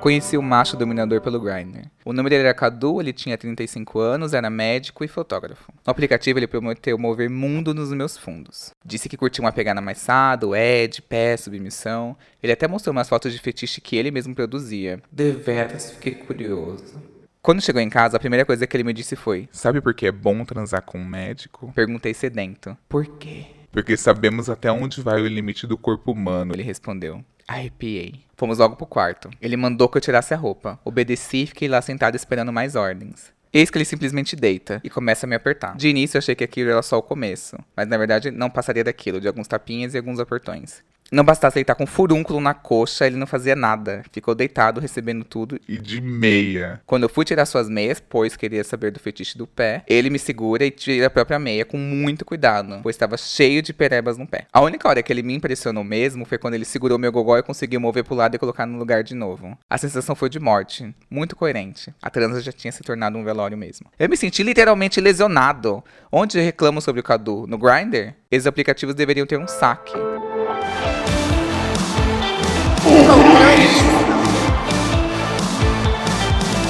Conheci o macho dominador pelo Grindr. O nome dele era Cadu, ele tinha 35 anos, era médico e fotógrafo. No aplicativo ele prometeu mover mundo nos meus fundos. Disse que curtia uma pegada mais sado, ed, pé, submissão. Ele até mostrou umas fotos de fetiche que ele mesmo produzia. Deveras fiquei curioso. Quando chegou em casa, a primeira coisa que ele me disse foi: Sabe por que é bom transar com um médico? Perguntei sedento. Por quê? Porque sabemos até onde vai o limite do corpo humano. Ele respondeu. Arrepiei. Fomos logo pro quarto. Ele mandou que eu tirasse a roupa. Obedeci e fiquei lá sentado esperando mais ordens. Eis que ele simplesmente deita e começa a me apertar. De início eu achei que aquilo era só o começo, mas na verdade não passaria daquilo, de alguns tapinhas e alguns apertões. Não bastasse ele estar com um furúnculo na coxa, ele não fazia nada. Ficou deitado, recebendo tudo. E de meia. Quando eu fui tirar suas meias, pois queria saber do fetiche do pé, ele me segura e tira a própria meia com muito cuidado, pois estava cheio de perebas no pé. A única hora que ele me impressionou mesmo foi quando ele segurou meu gogó e conseguiu mover pro lado e colocar no lugar de novo. A sensação foi de morte, muito coerente. A transa já tinha se tornado um velório mesmo. Eu me senti literalmente lesionado. Onde reclamo sobre o Cadu? No Grindr? Esses aplicativos deveriam ter um saque.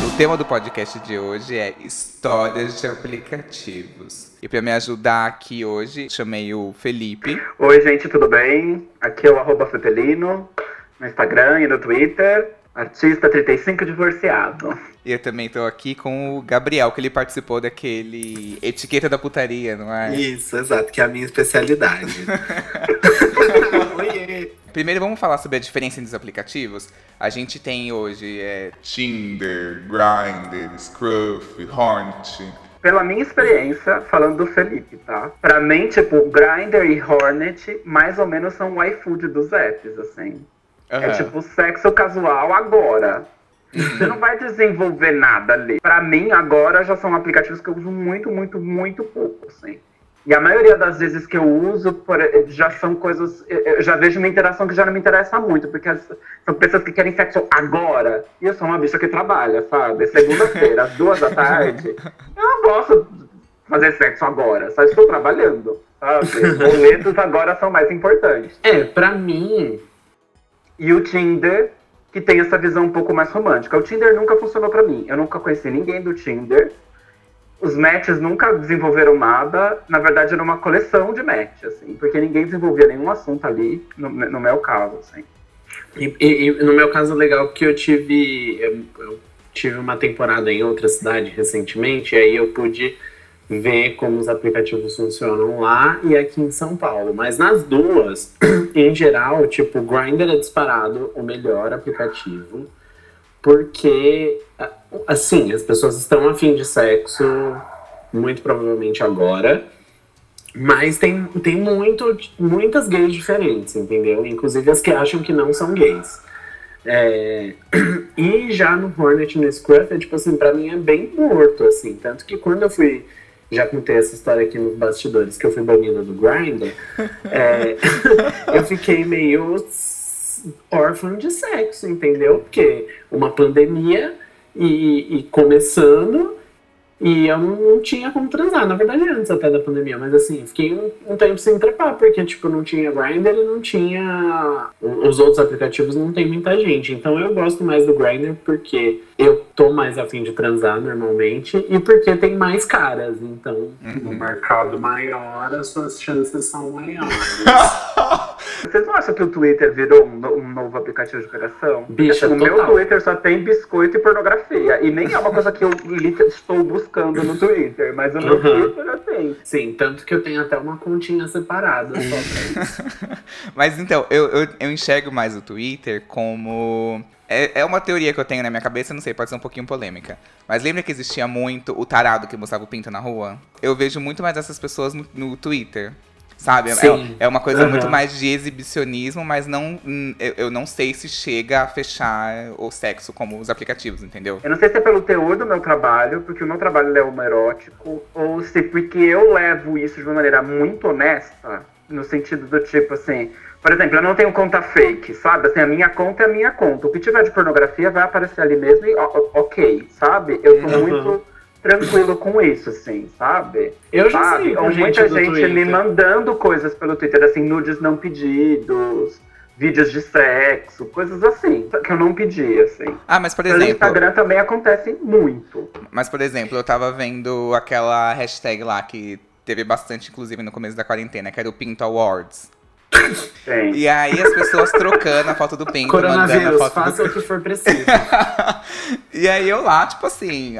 O tema do podcast de hoje é histórias de aplicativos. E para me ajudar aqui hoje, chamei o Felipe. Oi, gente, tudo bem? Aqui é o arroba Fetelino, no Instagram e no Twitter. Artista 35 divorciado. E eu também tô aqui com o Gabriel, que ele participou daquele Etiqueta da Putaria, não é? Isso, exato, que é a minha especialidade. Primeiro vamos falar sobre a diferença entre os aplicativos. A gente tem hoje é, Tinder, Grindr, Scruff, Hornet. Pela minha experiência, falando do Felipe, tá? Pra mim, tipo, Grindr e Hornet mais ou menos são o iFood dos apps, assim. É aham. tipo sexo casual agora. Você não vai desenvolver nada ali. Pra mim, agora já são aplicativos que eu uso muito, muito, muito pouco, assim. E a maioria das vezes que eu uso por- já são coisas. Eu já vejo uma interação que já não me interessa muito, porque as- são pessoas que querem sexo agora. E eu sou uma bicha que trabalha, sabe? Segunda-feira, às duas da tarde. Eu não posso fazer sexo agora, só estou trabalhando. Sabe? Boletos agora são mais importantes. É, pra mim, E o Tinder, que tem essa visão um pouco mais romântica. O Tinder nunca funcionou pra mim. Eu nunca conheci ninguém do Tinder. Os matches nunca desenvolveram nada. Na verdade, era uma coleção de match, assim. Porque ninguém desenvolvia nenhum assunto ali, no, no meu caso, assim. e, e- no meu caso legal porque eu tive. Eu, eu tive uma temporada em outra cidade recentemente, e aí eu pude ver como os aplicativos funcionam lá e aqui em São Paulo. Mas nas duas, em geral, tipo, o Grindr é disparado o melhor aplicativo. Porque, assim, as pessoas estão afim de sexo, muito provavelmente agora. Mas tem, tem muito, muitas gays diferentes, entendeu? Inclusive as que acham que não são gays. É, E já no Hornet no Scruff, é tipo assim, pra mim é bem morto, assim. Tanto que quando eu fui. Já contei essa história aqui nos bastidores, que eu fui banida do Grindr. é, eu fiquei meio órfão de sexo, entendeu? Porque uma pandemia e, e começando. E eu não, tinha como transar, na verdade antes até da pandemia, mas assim, fiquei um, um tempo sem trepar, porque tipo, não tinha Grindr e não tinha. Os outros aplicativos não tem muita gente. Então eu gosto mais do Grindr porque eu tô mais afim de transar normalmente e porque tem mais caras. Então, no mercado maior, as suas chances são maiores. Vocês não acham que o Twitter virou um, um novo aplicativo de pegação? Bicha, assim, o meu. Twitter só tem biscoito e pornografia. E nem é uma coisa que eu estou buscando no Twitter, mas o meu Uhum. Twitter já tem. Sim, tanto que eu tenho até uma continha separada só pra isso. Mas então, eu, eu, eu enxergo mais o Twitter como. É, é uma teoria que eu tenho na minha cabeça, não sei, pode ser um pouquinho polêmica. Mas lembra que existia muito o tarado que mostrava o pinto na rua? Eu vejo muito mais essas pessoas no, no Twitter. Sabe? É- Sim. É, uma coisa Aham. muito mais de exibicionismo, mas não. hum, Eu, não sei se chega a fechar o sexo como os aplicativos, entendeu? Eu não sei se é pelo teor do meu trabalho, porque o meu trabalho é homoerótico, ou se porque eu levo isso de uma maneira muito honesta, no sentido do tipo assim. Por exemplo, eu não tenho conta fake, sabe? Assim, a minha conta é a minha conta. O que tiver de pornografia vai aparecer ali mesmo e ok, sabe? Eu tô Uhum. muito tranquilo com isso, assim, sabe? Eu já sabe? sei com Ou gente muita gente Twitter. me mandando coisas pelo Twitter, assim, nudes não pedidos, vídeos de sexo, coisas assim, que eu não pedi, assim. Ah, mas por Pelo exemplo. Instagram também acontece muito. Mas, por exemplo, eu tava vendo aquela hashtag lá que teve bastante, inclusive, no começo da quarentena, que era o Pinto Awards. Tem. E aí as pessoas trocando a foto do Pinto, mandando a foto faça do o que for preciso. e aí eu lá, tipo assim,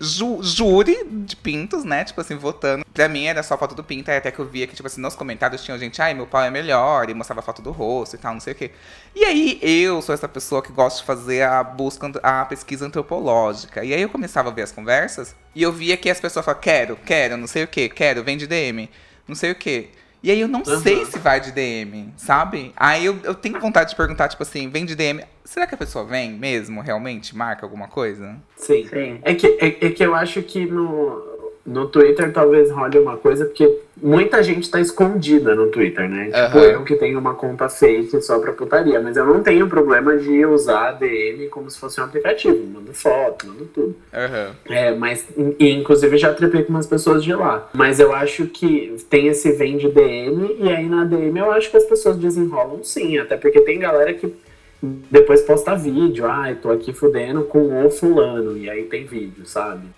ju- júri de pintos, né? Tipo assim, votando. Pra mim era só foto do pinto, até que eu via que, tipo assim, nos comentários tinha gente, ai, meu pau é melhor, e mostrava foto do rosto e tal, não sei o quê. E aí eu sou essa pessoa que gosta de fazer a busca, a pesquisa antropológica. E aí eu começava a ver as conversas, e eu via que as pessoas falavam, quero, quero, não sei o quê, quero, vem de DM, não sei o quê. E aí eu não Aham. sei se vai de DM, sabe? Aí eu, eu tenho vontade de perguntar, tipo assim, vem de DM. Será que a pessoa vem mesmo, realmente? Marca alguma coisa? Sim. Sim. É que, é, é que eu acho que no, no Twitter talvez role uma coisa, porque muita gente tá escondida no Twitter, né? Tipo, Aham. eu que tenho uma conta fake só pra putaria, mas eu não tenho problema de usar a DM como se fosse um aplicativo. Mando foto, mando tudo. Aham. É, mas, e, inclusive, já trepei com umas pessoas de lá. Mas eu acho que tem esse vem de DM, e aí na DM eu acho que as pessoas desenrolam sim, até porque tem galera que depois posta vídeo, ai, tô aqui fudendo com o fulano, e aí tem vídeo, sabe?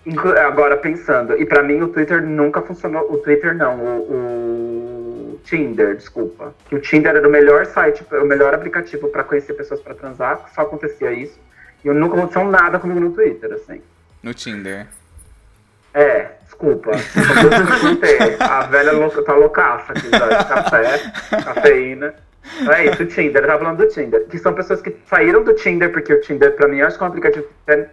Agora pensando, e pra mim o Twitter nunca funcionou. O Twitter não, o, o Tinder, desculpa. O Tinder era o melhor site, o melhor aplicativo pra conhecer pessoas pra transar, só acontecia isso. E eu nunca aconteceu nada comigo no Twitter, assim. No Tinder. É, desculpa. A velha louca, tá loucaça aqui, de café, cafeína. É isso, o Tinder, eu tava falando do Tinder. Que são pessoas que saíram do Tinder, porque o Tinder, pra mim, eu acho que é um aplicativo que tá-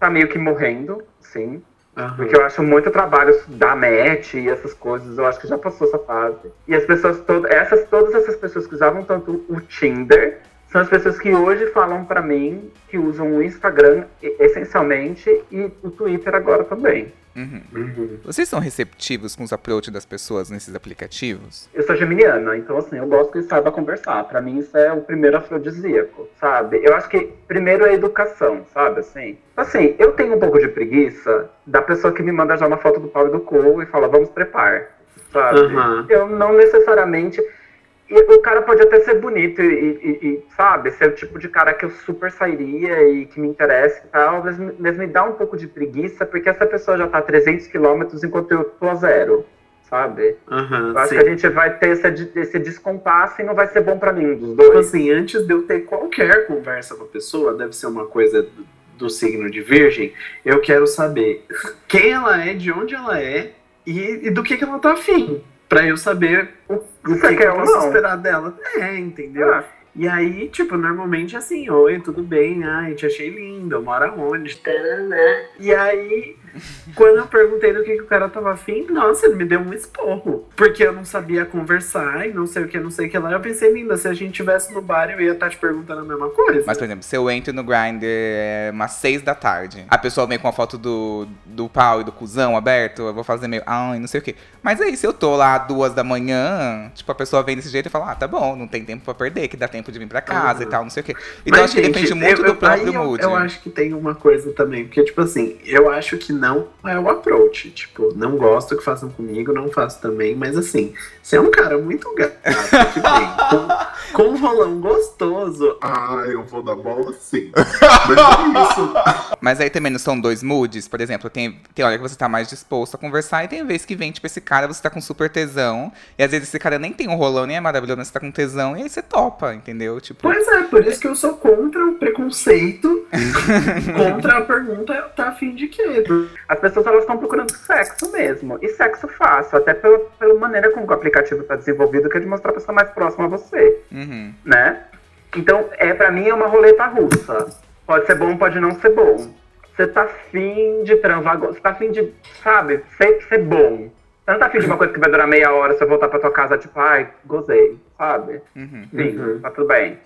tá meio que morrendo, sim. Aham. Porque eu acho muito trabalho da match e essas coisas, eu acho que já passou essa fase. E as pessoas todas, essas, todas essas pessoas que usavam tanto o Tinder, são as pessoas que hoje falam pra mim que usam o Instagram essencialmente e o Twitter agora também. Uhum. Uhum. Vocês são receptivos com os approach das pessoas nesses aplicativos? Eu sou geminiana, então assim, eu gosto que saiba conversar. Pra mim isso é o primeiro afrodisíaco, sabe? Eu acho que primeiro é a educação, sabe? Assim, assim, eu tenho um pouco de preguiça da pessoa que me manda já uma foto do pau e do cu e fala, vamos trepar, sabe? Aham. Eu não necessariamente. E o cara pode até ser bonito e, e- e, sabe, ser o tipo de cara que eu super sairia e que me interessa e tal, mas, me- mas me dá um pouco de preguiça porque essa pessoa já tá a 300 quilômetros enquanto eu tô a zero, sabe? Aham, Eu acho sim. que a gente vai ter esse, esse descompasso e não vai ser bom pra nenhum dos Tipo dois. assim, antes de eu ter qualquer conversa com a pessoa, deve ser uma coisa do, do signo de virgem, eu quero saber quem ela é, de onde ela é e, e do que, que ela tá afim. Pra eu saber o, o que, que eu posso não? esperar dela. É, entendeu? Ah, E aí, tipo, normalmente é assim, oi, tudo bem? Ai, te achei linda, mora onde? E aí, quando eu perguntei do que, que o cara tava afim, nossa, ele me deu um esporro. Porque eu não sabia conversar e não sei o que, não sei o que lá. Eu pensei, linda, se a gente tivesse no bar, eu ia estar te perguntando a mesma coisa. Mas, por exemplo, se eu entro no Grindr é umas seis da tarde, a pessoa vem com a foto do, do pau e do cuzão aberto, eu vou fazer meio, ai, não sei o quê. Mas aí, se eu tô lá duas da manhã, tipo, a pessoa vem desse jeito e fala, ah, tá bom, não tem tempo pra perder, que dá tempo de vir pra casa Uhum. e tal, não sei o quê. Então, Mas, acho que gente, depende muito eu- do eu- próprio eu- mood. Eu, acho que tem uma coisa também, porque, tipo assim, eu acho que não é o approach. Tipo, não gosto que façam comigo, não faço também, mas assim, se é um cara muito gato que vem com, com um rolão gostoso, Ah, eu vou dar bola sim. Mas é isso. Mas aí também não são dois moods, por exemplo, tem, tem hora que você tá mais disposto a conversar e tem vez que vem, tipo, esse cara, você tá com super tesão, e às vezes esse cara nem tem um rolão, nem é maravilhoso, mas você tá com tesão, e aí você topa, entendeu? Tipo, Pois é, por isso que eu sou contra o preconceito, contra a pergunta, tá afim de quê? As pessoas elas estão procurando sexo mesmo. E sexo fácil, até pela, pela maneira como o aplicativo está desenvolvido, que é de mostrar a pessoa mais próxima a você, uhum. né? Então, é para mim é uma roleta russa. Pode ser bom, pode não ser bom. Você tá afim de transar, você tá afim de, sabe, ser, ser bom. Você não tá afim de uma coisa que vai durar meia hora, você voltar pra tua casa, tipo, ai, gozei, sabe? Uhum. Sim, Uhum. tá tudo bem.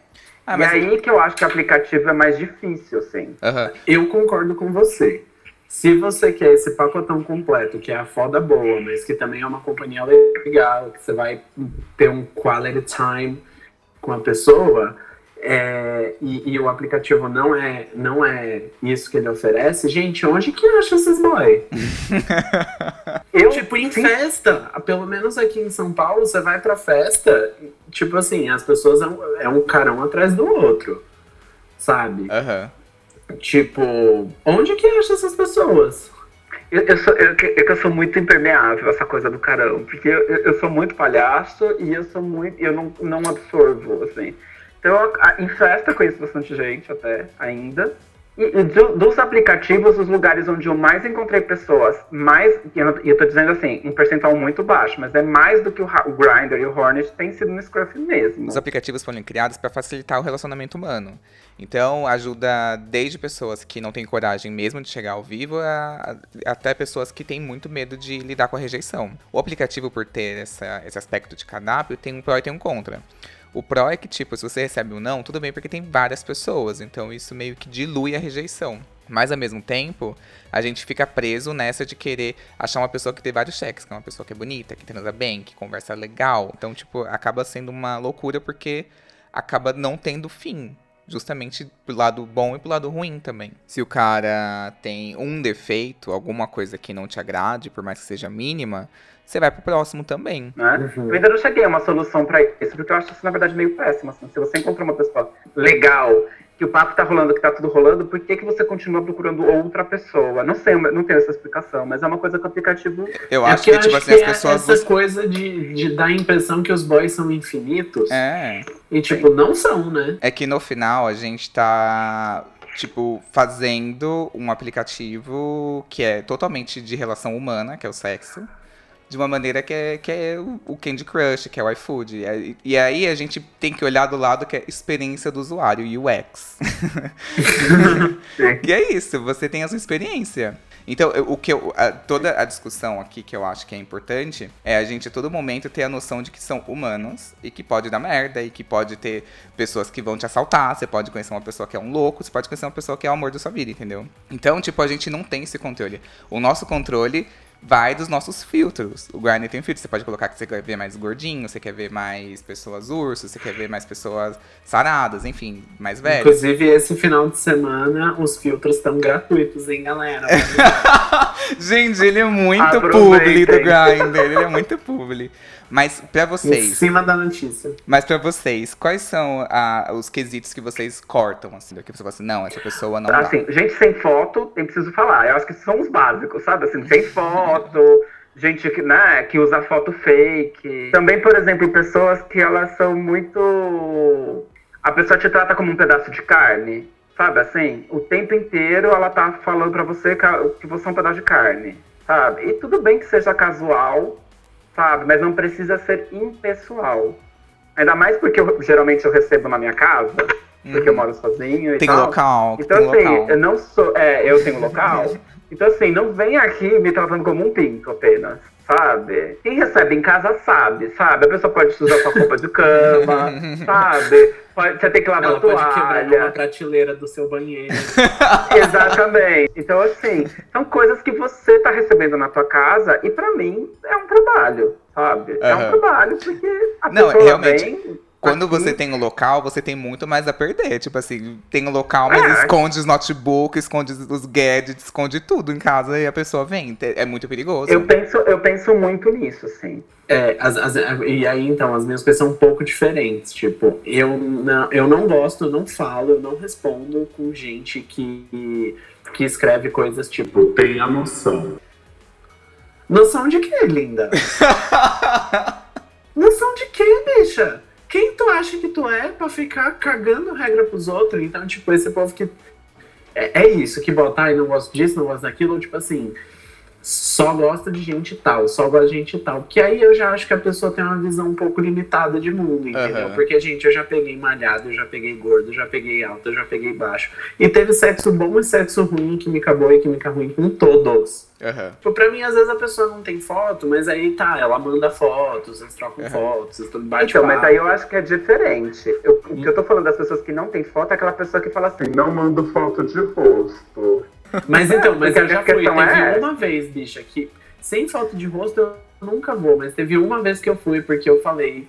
Ah, e mas. aí que eu acho que o aplicativo é mais difícil, assim. Aham. Eu concordo com você. Se você quer esse pacotão completo, que é a foda boa, mas que também é uma companhia legal, que você vai ter um quality time com a pessoa, é, e, e o aplicativo não é, não é isso que ele oferece, gente, onde que acha esses boy? Eu, Tipo, em sim, festa, pelo menos aqui em São Paulo, você vai pra festa, tipo assim, as pessoas é um, é um carão atrás do outro, sabe? Aham. Tipo, onde que acha essas pessoas? Eu, eu, sou, eu, é eu sou muito impermeável essa coisa do carão, porque eu, eu- sou muito palhaço e eu sou muito. Eu não, não absorvo, assim. Então, em festa eu conheço bastante gente até ainda. Do- dos aplicativos, os lugares onde eu mais encontrei pessoas, mais. E eu, eu tô dizendo assim, em percentual muito baixo, mas é mais do que o, o Grindr e o Hornet tem sido no Scruff mesmo. Os aplicativos foram criados para facilitar o relacionamento humano. Então, ajuda desde pessoas que não têm coragem mesmo de chegar ao vivo, a- a- até pessoas que têm muito medo de lidar com a rejeição. O aplicativo, por ter essa- esse aspecto de cardápio, tem um pró e tem um contra. O pró é que, tipo, se você recebe um não, tudo bem porque tem várias pessoas, então isso meio que dilui a rejeição. Mas, ao mesmo tempo, a gente fica preso nessa de querer achar uma pessoa que tem vários cheques, que é uma pessoa que é bonita, que transa bem, que conversa legal. Então, tipo, acaba sendo uma loucura porque acaba não tendo fim. Justamente pro lado bom e pro lado ruim também. Se o cara tem um defeito, alguma coisa que não te agrade, por mais que seja mínima, você vai pro próximo também. né? Uhum. Eu ainda não cheguei a uma solução pra isso, porque eu acho isso, na verdade, meio péssimo. assim. Se você encontra uma pessoa legal, que o papo tá rolando, que tá tudo rolando, por que, que você continua procurando outra pessoa? Não sei, eu não tenho essa explicação, mas é uma coisa que o aplicativo. Eu É acho que, tipo eu assim, as é pessoas. essa buscam- coisa de, de dar a impressão que os boys são infinitos. É. E, tipo, não são, né? É que no final a gente tá, tipo, fazendo um aplicativo que é totalmente de relação humana, que é o sexo. De uma maneira que é, que é o Candy Crush, que é o iFood. E aí- E aí a gente tem que olhar do lado que é experiência do usuário, UX. E é isso, você tem a sua experiência. Então, o que eu, a- toda a discussão aqui que eu acho que é importante é a gente a todo momento ter a noção de que são humanos e que pode dar merda e que pode ter pessoas que vão te assaltar. Você pode conhecer uma pessoa que é um louco, você pode conhecer uma pessoa que é o amor da sua vida, entendeu? Então, tipo, a gente não tem esse controle. O nosso controle vai dos nossos filtros. O Grindr tem filtro. Você pode colocar que você quer ver mais gordinho, você quer ver mais pessoas ursos, você quer ver mais pessoas saradas, enfim, mais velhas. Inclusive, esse final de semana, os filtros estão gratuitos, hein, galera? Gente, ele é muito publi do Grindr, ele é muito publi. Mas pra em vocês, cima da notícia. mas para vocês, quais são os quesitos que vocês cortam, assim, que você fala assim, não, essa pessoa não dá. Assim, gente sem foto, eu preciso falar. Eu acho que são os básicos, sabe? Assim, sem foto, gente que, né, que usa foto fake. Também, por exemplo, pessoas que elas são muito. A pessoa te trata como um pedaço de carne. Sabe assim? O tempo inteiro ela tá falando pra você que você é um pedaço de carne. Sabe? E tudo bem que seja casual, sabe? Mas não precisa ser impessoal. Ainda mais porque eu, geralmente eu recebo na minha casa, porque eu moro sozinho e Uhum. Tem tal. local, Então, tem assim, local. eu não sou. É, eu tenho local. Então, assim, não vem aqui me tratando como um pinto apenas, sabe? Quem recebe em casa sabe, sabe? A pessoa pode usar sua roupa de cama, sabe? Pode, você tem que lavar Ela a pode quebrar uma toalha. prateleira do seu banheiro. Exatamente. Então, assim, são coisas que você tá recebendo na tua casa e pra mim é um trabalho, sabe? É um trabalho porque a Não, pessoa realmente, vem. Quando aqui- você tem o local, você tem muito mais a perder. Tipo assim, tem o local, mas É. esconde os notebooks, esconde os gadgets, esconde tudo em casa e a pessoa vem. É muito perigoso. Eu penso, eu penso muito nisso, assim. É, as- as- e aí, então, as minhas coisas são um pouco diferentes. Tipo, eu não, eu não gosto, eu não falo, eu não respondo com gente que, que escreve coisas tipo. Tenha noção. Noção de quê, linda? Noção de quê, bicha? Quem tu acha que tu é pra ficar cagando regra pros outros? Então, tipo, esse povo que. É, é isso, que bota, ai, não gosto disso, não gosto daquilo, tipo assim, só gosta de gente tal, só gosta de gente tal. Que aí eu já acho que a pessoa tem uma visão um pouco limitada de mundo, entendeu? Aham. Porque, gente, eu já peguei malhado, eu já peguei gordo, eu já peguei alto, eu já peguei baixo. E teve sexo bom e sexo ruim, química boa e química ruim com todos. Aham. Tipo, pra mim, às vezes a pessoa não tem foto, mas aí tá, ela manda fotos, eles trocam Uhum. fotos, tudo bate Então, mas aí eu acho que é diferente. Eu- o que eu tô falando das pessoas que não tem foto é aquela pessoa que fala assim, Não mando foto de rosto. Mas então, mas eu já fui. Teve é uma vez, bicha, que sem foto de rosto eu nunca vou, mas teve uma vez que eu fui, porque eu falei,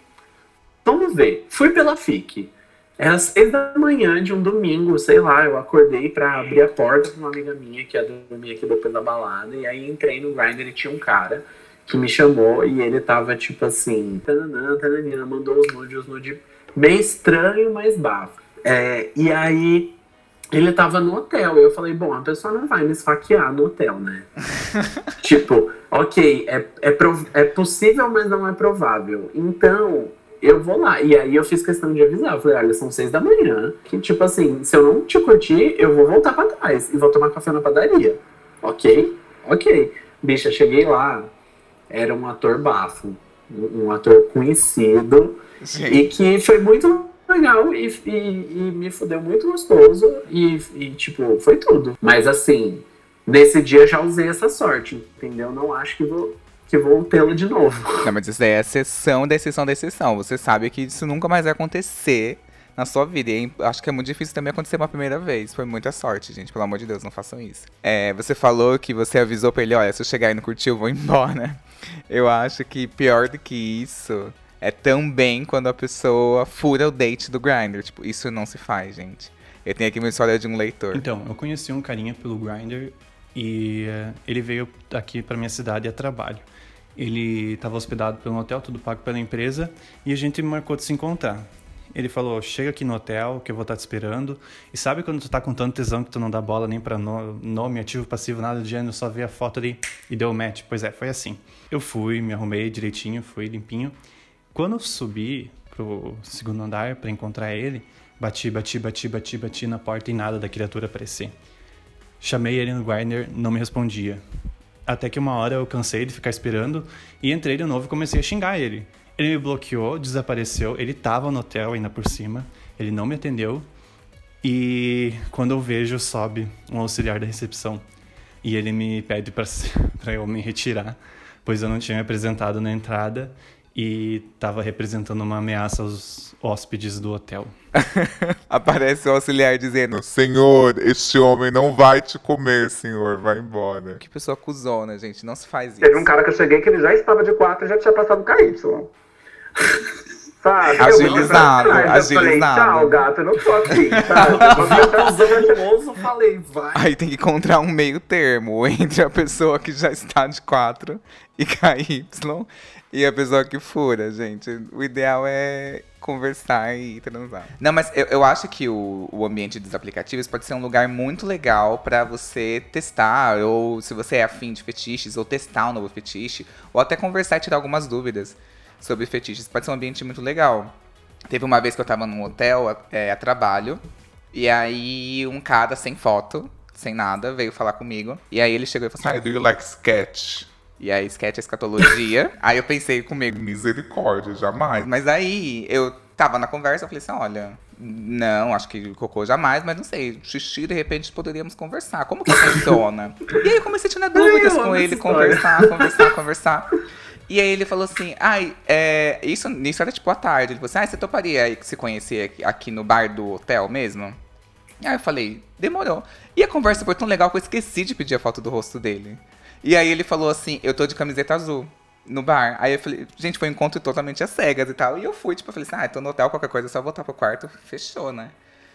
vamos ver, fui pela FIC. Era seis da manhã de um domingo, sei lá, eu acordei pra abrir a porta pra uma amiga minha que ia dormir aqui depois da balada, e aí entrei no Grindr e tinha um cara que me chamou e ele tava tipo assim, tananã, tananina, mandou os nudes, os nudes bem estranho, mas bafo. É, e aí ele tava no hotel. E eu falei, bom, a pessoa não vai me esfaquear no hotel, né? tipo, ok, é, é, é possível, mas não é provável. Então, eu vou lá. E aí eu fiz questão de avisar. Eu falei, olha, são seis da manhã. Que, tipo assim, se eu não te curtir, eu vou voltar pra trás e vou tomar café na padaria. Ok? Ok. Bicha, cheguei lá. Era um ator bafo. Um ator conhecido. Sim. E que foi muito legal e, e, e me fudeu muito gostoso e, e, tipo, foi tudo. Mas assim, nesse dia já usei essa sorte, entendeu? Não acho que vou, que vou tê-la de novo. Não, mas isso daí é exceção da exceção da exceção. Você sabe que isso nunca mais vai acontecer na sua vida. E acho que é muito difícil também acontecer uma primeira vez. Foi muita sorte, gente. Pelo amor de Deus, não façam isso. É, você falou que você avisou pra ele, olha, se eu chegar e não curtir, eu vou embora. Eu acho que pior do que isso é também quando a pessoa fura o date do Grindr. Tipo, isso não se faz, gente. Eu tenho aqui uma história de um leitor. Então, eu conheci um carinha pelo Grindr e uh, ele veio aqui para minha cidade a trabalho. Ele estava hospedado pelo hotel, tudo pago pela empresa, e a gente marcou de se encontrar. Ele falou: chega aqui no hotel que eu vou estar te esperando. E sabe quando tu tá com tanto tesão que tu não dá bola nem pra no, nome, ativo, passivo, nada do gênero, só vê a foto ali e deu match? Pois é, foi assim. Eu fui, me arrumei direitinho, fui limpinho. Quando eu subi pro segundo andar para encontrar ele, bati, bati, bati, bati, bati na porta e nada da criatura aparecer. Chamei ele no Grindr, não me respondia. Até que uma hora eu cansei de ficar esperando e entrei de novo e comecei a xingar ele. Ele me bloqueou, desapareceu, ele tava no hotel ainda por cima, ele não me atendeu. E quando eu vejo, sobe um auxiliar da recepção e ele me pede para eu me retirar, pois eu não tinha me apresentado na entrada e estava representando uma ameaça aos hóspedes do hotel. Aparece o auxiliar dizendo: Senhor, este homem não vai te comer, senhor, vai embora. Que pessoa acusona, gente, não se faz isso. Teve um cara que eu cheguei que ele já estava de quatro e já tinha passado KY. Sabe? Agilizado, eu agilizado. Falei, Tchau, gato, eu não tô aqui, sabe? falei, vai. Aí tem que encontrar um meio termo entre a pessoa que já está de quatro e KY e a pessoa que fura, gente. O ideal é conversar e transar. Não, mas eu, eu acho que o, o ambiente dos aplicativos pode ser um lugar muito legal para você testar, ou se você é afim de fetiches, ou testar um novo fetiche, ou até conversar e tirar algumas dúvidas sobre fetiches. Pode ser um ambiente muito legal. Teve uma vez que eu tava num hotel é, a trabalho, e aí um cara sem foto, sem nada, veio falar comigo. E aí ele chegou e falou assim: do you like sketch? E aí, sketch é escatologia. aí eu pensei comigo. Misericórdia, jamais. Mas aí eu tava na conversa, eu falei assim: olha, não, acho que cocô jamais, mas não sei, xixi, de repente poderíamos conversar. Como que funciona? e aí eu comecei a tirar dúvidas com ele, conversar, conversar, conversar. E aí ele falou assim, ai, é, isso, isso era tipo à tarde. Ele falou assim, ah, você toparia se conhecer aqui, aqui no bar do hotel mesmo? Aí eu falei, demorou. E a conversa foi tão legal que eu esqueci de pedir a foto do rosto dele. E aí ele falou assim, eu tô de camiseta azul no bar. Aí eu falei, gente, foi um encontro totalmente às cegas e tal. E eu fui, tipo, eu falei assim, ah, tô no hotel, qualquer coisa, é só voltar pro quarto. Fechou, né?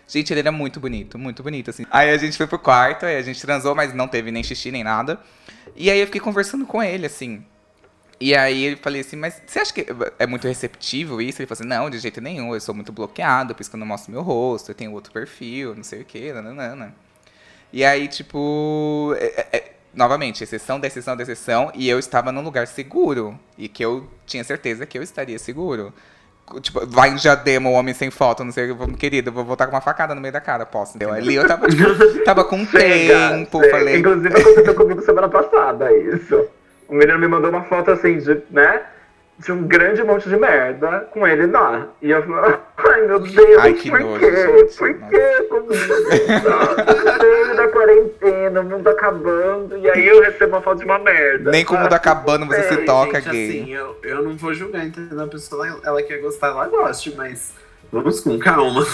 Gente, ele era muito bonito, muito bonito, assim. Aí a gente foi pro quarto, aí a gente transou, mas não teve nem xixi nem nada. E aí eu fiquei conversando com ele, assim. E aí eu falei assim, mas você acha que é muito receptivo isso? Ele falou assim, não, de jeito nenhum, eu sou muito bloqueado, por isso que eu não mostro meu rosto, eu tenho outro perfil, não sei o quê, nananana. E aí, tipo, é, é, novamente, exceção da exceção da exceção, e eu estava num lugar seguro. E que eu tinha certeza que eu estaria seguro. Tipo, vai em Diadema, o homem sem foto, não sei, querido, vou voltar com uma facada no meio da cara, posso, entendeu? Ali eu tava, tipo, tava com tempo, chega. falei... Inclusive aconteceu comigo semana passada, isso. O menino me mandou uma foto assim, de, né? De um grande monte de merda com ele lá. E eu falei, ai meu Deus, ai, que por nojo, quê? Gente. Por quê comigo? da quarentena, o mundo acabando, e aí eu recebo uma foto de uma merda. Nem com o mundo acabando você se toca gente, gay. Assim, eu, eu não vou julgar, entendeu? A pessoa, ela quer gostar, ela goste, mas vamos com calma.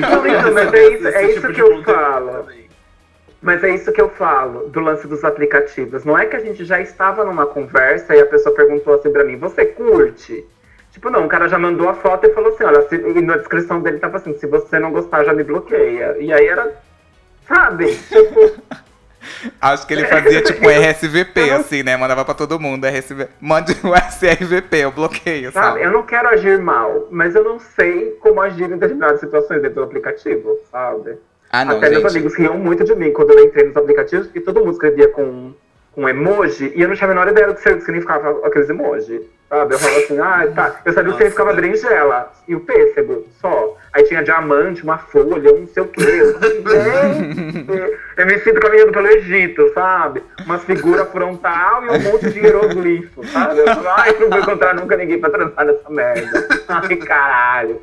não, então, mas é isso, é isso tipo que eu falo. Também. Mas é isso que eu falo do lance dos aplicativos. Não é que a gente já estava numa conversa e a pessoa perguntou assim pra mim: Você curte? Tipo, não, o cara já mandou a foto e falou assim: Olha, se, e na descrição dele tava assim: Se você não gostar, já me bloqueia. E aí era. Sabe? Tipo. Acho que ele fazia tipo um RSVP, assim, né? Mandava pra todo mundo. RSV... Mande o SRVP, eu bloqueio, Sabe, sabe? eu não quero agir mal, mas eu não sei como agir em determinadas situações dentro do aplicativo, sabe? Ah, não, Até meus gente. amigos riam muito de mim quando eu entrei nos aplicativos, porque todo mundo escrevia com, com emoji, e eu não tinha a menor ideia do que significava aqueles emoji, sabe? Eu falava assim, ah, tá. Eu sabia o que Nossa, significava né? berinjela e o pêssego, só. Aí tinha diamante, uma folha, um não sei o quê. Eu, me sinto caminhando pelo Egito, sabe? Uma figura frontal e um monte de hieroglifo, sabe? Eu falei, ai, não vou encontrar nunca ninguém pra transar nessa merda. Ai, caralho.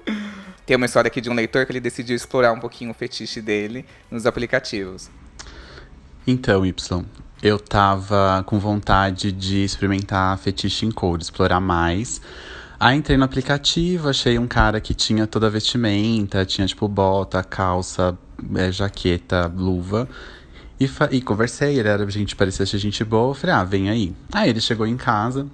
Tem uma história aqui de um leitor que ele decidiu explorar um pouquinho o fetiche dele nos aplicativos. Então, Y, eu tava com vontade de experimentar fetiche em couro, explorar mais. Aí entrei no aplicativo, achei um cara que tinha toda a vestimenta, tinha tipo bota, calça, eh, jaqueta, luva. E, e conversei, ele era gente, parecia ser gente boa. Eu falei, ah, vem aí. Aí ele chegou em casa,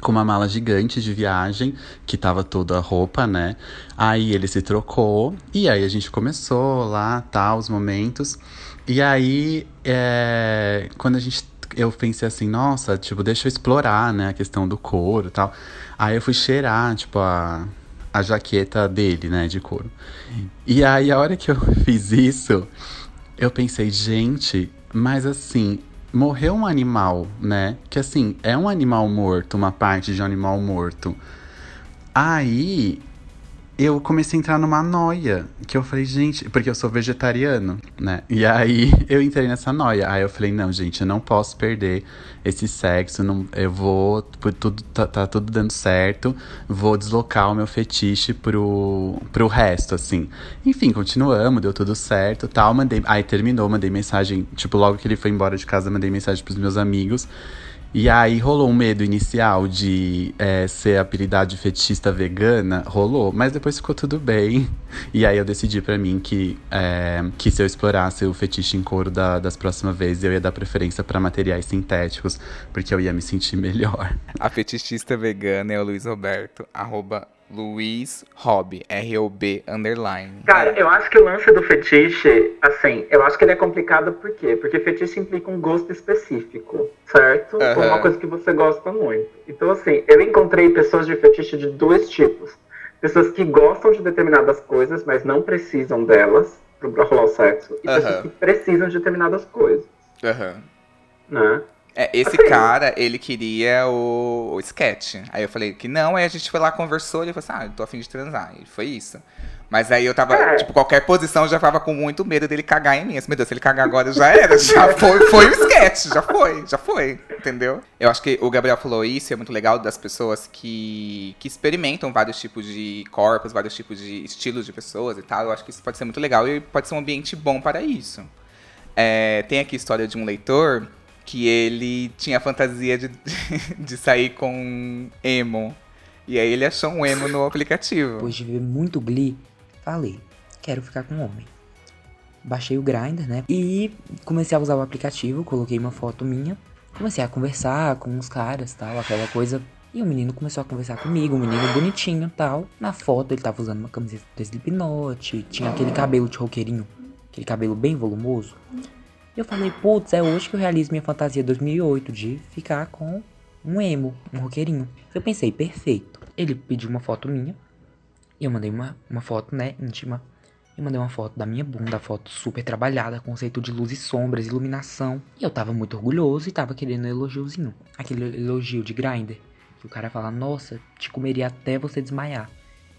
com uma mala gigante de viagem, que tava toda roupa, né? Aí ele se trocou, e aí a gente começou lá, tal, os momentos. E aí, é, quando a gente. Eu pensei assim, nossa, tipo, deixa eu explorar, né, a questão do couro e tal. Aí eu fui cheirar, tipo, a, a jaqueta dele, né, de couro. E aí, a hora que eu fiz isso, eu pensei, gente, mas assim, morreu um animal, né? Que assim, é um animal morto, uma parte de um animal morto. Aí eu comecei a entrar numa noia. Que eu falei, gente, porque eu sou vegetariano, né? E aí eu entrei nessa noia. Aí eu falei, não, gente, eu não posso perder esse sexo. Não, eu vou. Tudo, tá, tá tudo dando certo. Vou deslocar o meu fetiche pro, pro resto, assim. Enfim, continuamos, deu tudo certo tal. Mandei. Aí terminou, mandei mensagem. Tipo, logo que ele foi embora de casa, mandei mensagem pros meus amigos. E aí rolou um medo inicial de é, ser apelidado de fetichista vegana, rolou, mas depois ficou tudo bem. E aí eu decidi pra mim que, é, que se eu explorasse o fetiche em couro da- das próximas vezes, eu ia dar preferência pra materiais sintéticos, porque eu ia me sentir melhor. A fetichista vegana é o Luiz Roberto, arroba Luiz Hobby, R-O-B, underline. Cara, eu acho que o lance do fetiche, assim, eu acho que ele é complicado por quê? Porque fetiche implica um gosto específico, certo? Ou uma coisa que você gosta muito. Então, assim, eu encontrei pessoas de fetiche de dois tipos. Pessoas que gostam de determinadas coisas, mas não precisam delas pra rolar o sexo. E pessoas que precisam de determinadas coisas, Aham. né? É, esse Assim. cara, ele queria o, o sketch. Aí eu falei que não, aí a gente foi lá, conversou, ele falou assim, ah, eu tô afim de transar. E foi isso. Mas aí eu tava, É. tipo, qualquer posição eu já tava com muito medo dele cagar em mim. Assim, Meu Deus, se ele cagar agora já era, já foi, foi o sketch, já foi, já foi, entendeu? Eu acho que o Gabriel falou isso, e é muito legal das pessoas que, que experimentam vários tipos de corpos, vários tipos de estilos de pessoas e tal. Eu acho que isso pode ser muito legal e pode ser um ambiente bom para isso. É, tem aqui a história de um leitor que ele tinha a fantasia de, de sair com emo. E aí ele achou um emo no aplicativo. Depois de ver muito Glee, falei, quero ficar com um homem. Baixei o Grindr, né? E comecei a usar o aplicativo, coloquei uma foto minha. Comecei a conversar com os caras, tal, aquela coisa. E o menino começou a conversar comigo, um menino bonitinho, tal. Na foto ele tava usando uma camiseta do Slipknot, tinha aquele cabelo de roqueirinho, aquele cabelo bem volumoso. E eu falei, putz, é hoje que eu realizo minha fantasia 2008 de ficar com um emo, um roqueirinho. Eu pensei, perfeito. Ele pediu uma foto minha, eu mandei uma, uma foto, né, íntima. Eu mandei uma foto da minha bunda, foto super trabalhada, conceito de luz e sombras, iluminação. E eu tava muito orgulhoso e tava querendo um elogiozinho. Aquele elogio de grinder. Que o cara fala, nossa, te comeria até você desmaiar.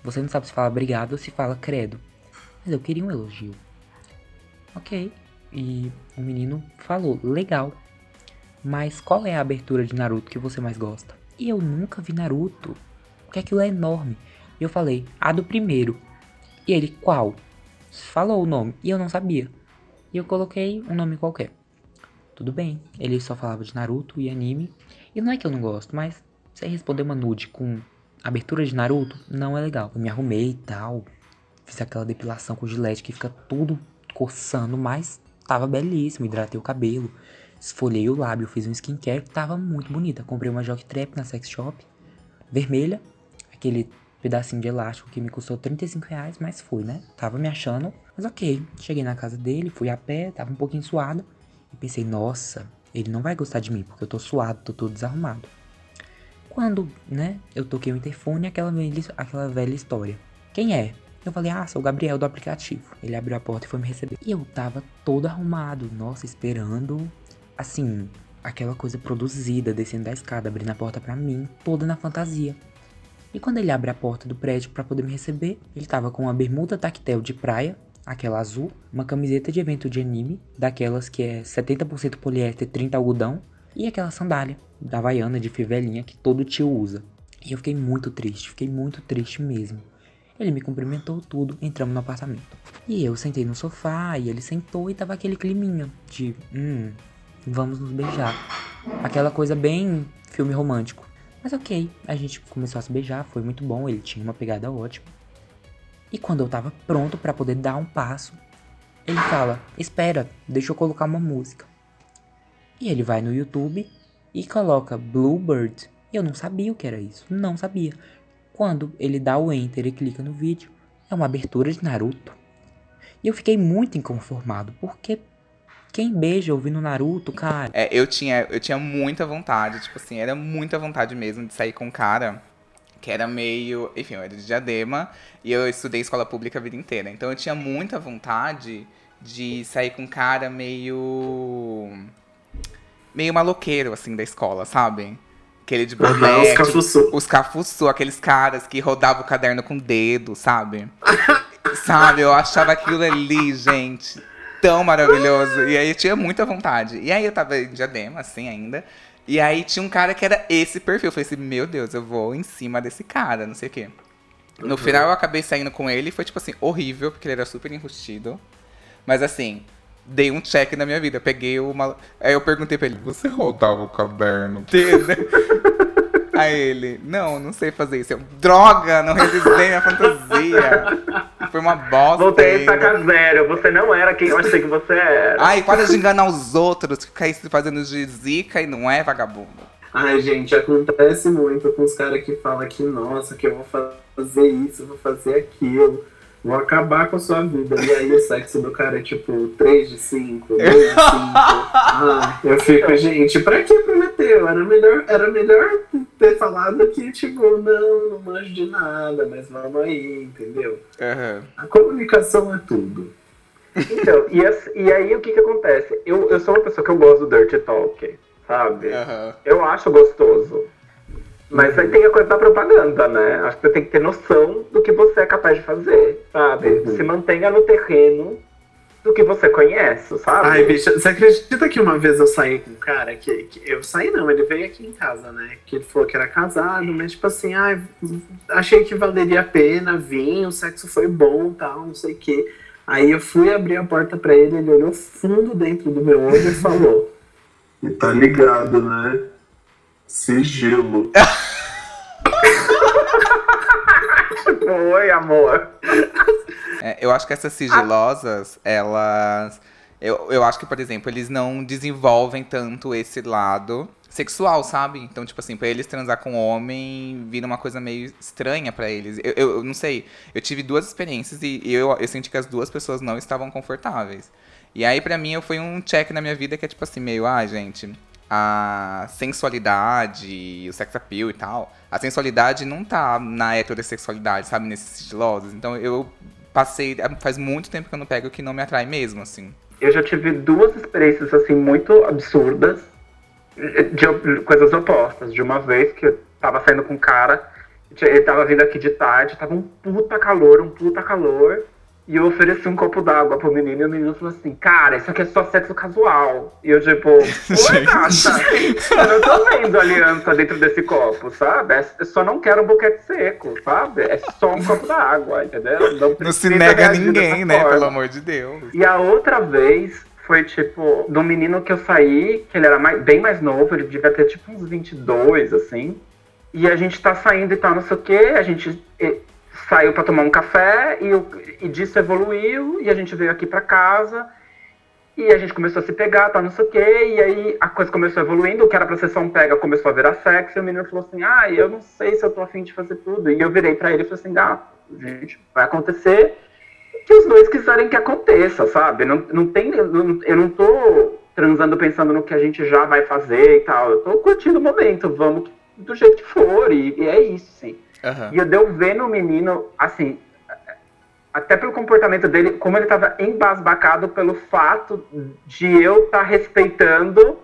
Você não sabe se fala obrigado ou se fala credo. Mas eu queria um elogio. Ok. E o menino falou, legal. Mas qual é a abertura de Naruto que você mais gosta? E eu nunca vi Naruto. Porque aquilo é enorme. E eu falei, a do primeiro. E ele, qual? Falou o nome. E eu não sabia. E eu coloquei um nome qualquer. Tudo bem. Ele só falava de Naruto e anime. E não é que eu não gosto, mas você responder uma nude com abertura de Naruto não é legal. Eu me arrumei e tal. Fiz aquela depilação com gilete que fica tudo coçando, mas tava belíssimo. Hidratei o cabelo. Esfolhei o lábio, fiz um skincare, tava muito bonita. Comprei uma jockstrap na sex shop, vermelha, aquele pedacinho de elástico que me custou 35 reais, mas fui, né? Tava me achando, mas ok. Cheguei na casa dele, fui a pé, tava um pouquinho suada. E pensei, nossa, ele não vai gostar de mim, porque eu tô suado, tô todo desarrumado. Quando, né, eu toquei o interfone, aquela velha, aquela velha história. Quem é? Eu falei, ah, sou o Gabriel do aplicativo. Ele abriu a porta e foi me receber. E eu tava todo arrumado, nossa, esperando, assim, aquela coisa produzida, descendo da escada, abrindo a porta para mim, toda na fantasia. E quando ele abre a porta do prédio para poder me receber, ele tava com uma bermuda tactel de praia, aquela azul, uma camiseta de evento de anime, daquelas que é 70% poliéster, 30 algodão, e aquela sandália da Havaiana de fivelinha que todo tio usa. E eu fiquei muito triste, fiquei muito triste mesmo. Ele me cumprimentou tudo, entramos no apartamento. E eu sentei no sofá e ele sentou e tava aquele climinha de, hum, vamos nos beijar. Aquela coisa bem filme romântico. Mas ok, a gente começou a se beijar, foi muito bom, ele tinha uma pegada ótima. E quando eu tava pronto para poder dar um passo, ele fala: Espera, deixa eu colocar uma música. E ele vai no YouTube e coloca Bluebird. Eu não sabia o que era isso, não sabia. Quando ele dá o enter e clica no vídeo, é uma abertura de Naruto. E eu fiquei muito inconformado, porque quem beija ouvindo Naruto, cara? É, eu tinha, eu tinha muita vontade, tipo assim, era muita vontade mesmo de sair com um cara que era meio. Enfim, eu era de diadema e eu estudei escola pública a vida inteira. Então eu tinha muita vontade de sair com um cara meio. meio maloqueiro, assim, da escola, sabe? Aquele de boné. os cafuçu. Os cafuçu, aqueles caras que rodavam o caderno com o dedo, sabe? sabe, eu achava aquilo ali, gente tão maravilhoso. E aí eu tinha muita vontade. E aí eu tava em diadema, assim, ainda. E aí tinha um cara que era esse perfil. Eu falei assim, meu Deus, eu vou em cima desse cara, não sei o quê. No Uhum. final eu acabei saindo com ele e foi, tipo assim, horrível, porque ele era super enrustido. Mas assim, dei um check na minha vida. Peguei o mal... Aí eu perguntei pra ele, Você rodava o caderno. Aí ele, não, não sei fazer isso. Eu, droga, não realizei minha fantasia. Foi uma bosta. Voltei a estaca zero. Você não era quem eu achei que você era. Ai, para de enganar os outros, ficar aí se fazendo de zica e não é vagabundo. Ai, gente, acontece muito com os caras que falam que, nossa, que eu vou fazer isso, eu vou fazer aquilo, vou acabar com a sua vida. E aí o sexo do cara é tipo 3 de 5, 2 de 5. Ah, eu fico, gente, pra que prometeu? Era melhor, era melhor ter falado que, tipo, não, não manjo de nada, mas vamos aí, entendeu? Aham. A comunicação é tudo. Então, e, as- e aí o que que acontece? Eu, eu sou uma pessoa que eu gosto do Dirty Talk, sabe? Aham. Eu acho gostoso. Mas aí tem a coisa da propaganda, né? Acho que você tem que ter noção do que você é capaz de fazer, sabe? Uhum. Se mantenha no terreno do que você conhece, sabe? Ai, bicha, você acredita que uma vez eu saí com um cara que, que- Eu saí não, ele veio aqui em casa, né? Que ele falou que era casado, mas tipo assim, ai, achei que valeria a pena, vim, o sexo foi bom tal, não sei o quê. Aí eu fui abrir a porta pra ele, ele olhou fundo dentro do meu olho e falou. E tá ligado, né? Sigilo. Oi, amor. É, eu acho que essas sigilosas, elas. Eu, eu acho que, por exemplo, eles não desenvolvem tanto esse lado sexual, sabe? Então, tipo assim, pra eles transar com homem vira uma coisa meio estranha pra eles. Eu, eu, eu não sei. Eu tive duas experiências e eu, eu senti que as duas pessoas não estavam confortáveis. E aí, pra mim, eu foi um check na minha vida que é tipo assim, meio, ah, gente, a sensualidade, o sex appeal e tal, a sensualidade não tá na heterossexualidade, sabe? Nesses sigilosos. Então eu passei. Faz muito tempo que eu não pego o que não me atrai mesmo, assim. Eu já tive duas experiências assim muito absurdas de coisas opostas. De uma vez que eu tava saindo com um cara, ele tava vindo aqui de tarde, tava um puta calor, um puta calor. E eu ofereci um copo d'água pro menino e o menino falou assim, cara, isso aqui é só sexo casual. E eu tipo, oi, gata, eu não tô vendo aliança dentro desse copo, sabe? É- Eu só não quero um boquete seco, sabe? É só um copo d'água, entendeu? Não se precisa nega a ninguém, né? forma. Pelo amor de Deus. E a outra vez foi, tipo, do menino que eu saí, que ele era mais- bem mais novo, ele devia ter, tipo, uns 22, assim. E a gente tá saindo e tal, não sei o quê, a gente saiu pra tomar um café e, o- e disso evoluiu, e a gente veio aqui pra casa, e a gente começou a se pegar, tal, não sei o quê, e aí a coisa começou evoluindo, o que era pra um pega começou a virar sexo, e o menino falou assim, ah, eu não sei se eu tô afim de fazer tudo. E eu virei pra ele e falei assim, ah, gente, vai acontecer que os dois quiserem que aconteça, sabe? Não, não tem, não- eu não tô transando pensando no que a gente já vai fazer e tal. Eu tô curtindo o momento, vamos do jeito que for, e, e é isso, sim. Aham. E eu deu ver no menino, assim, até pelo comportamento dele, como ele tava embasbacado pelo fato de eu estar respeitando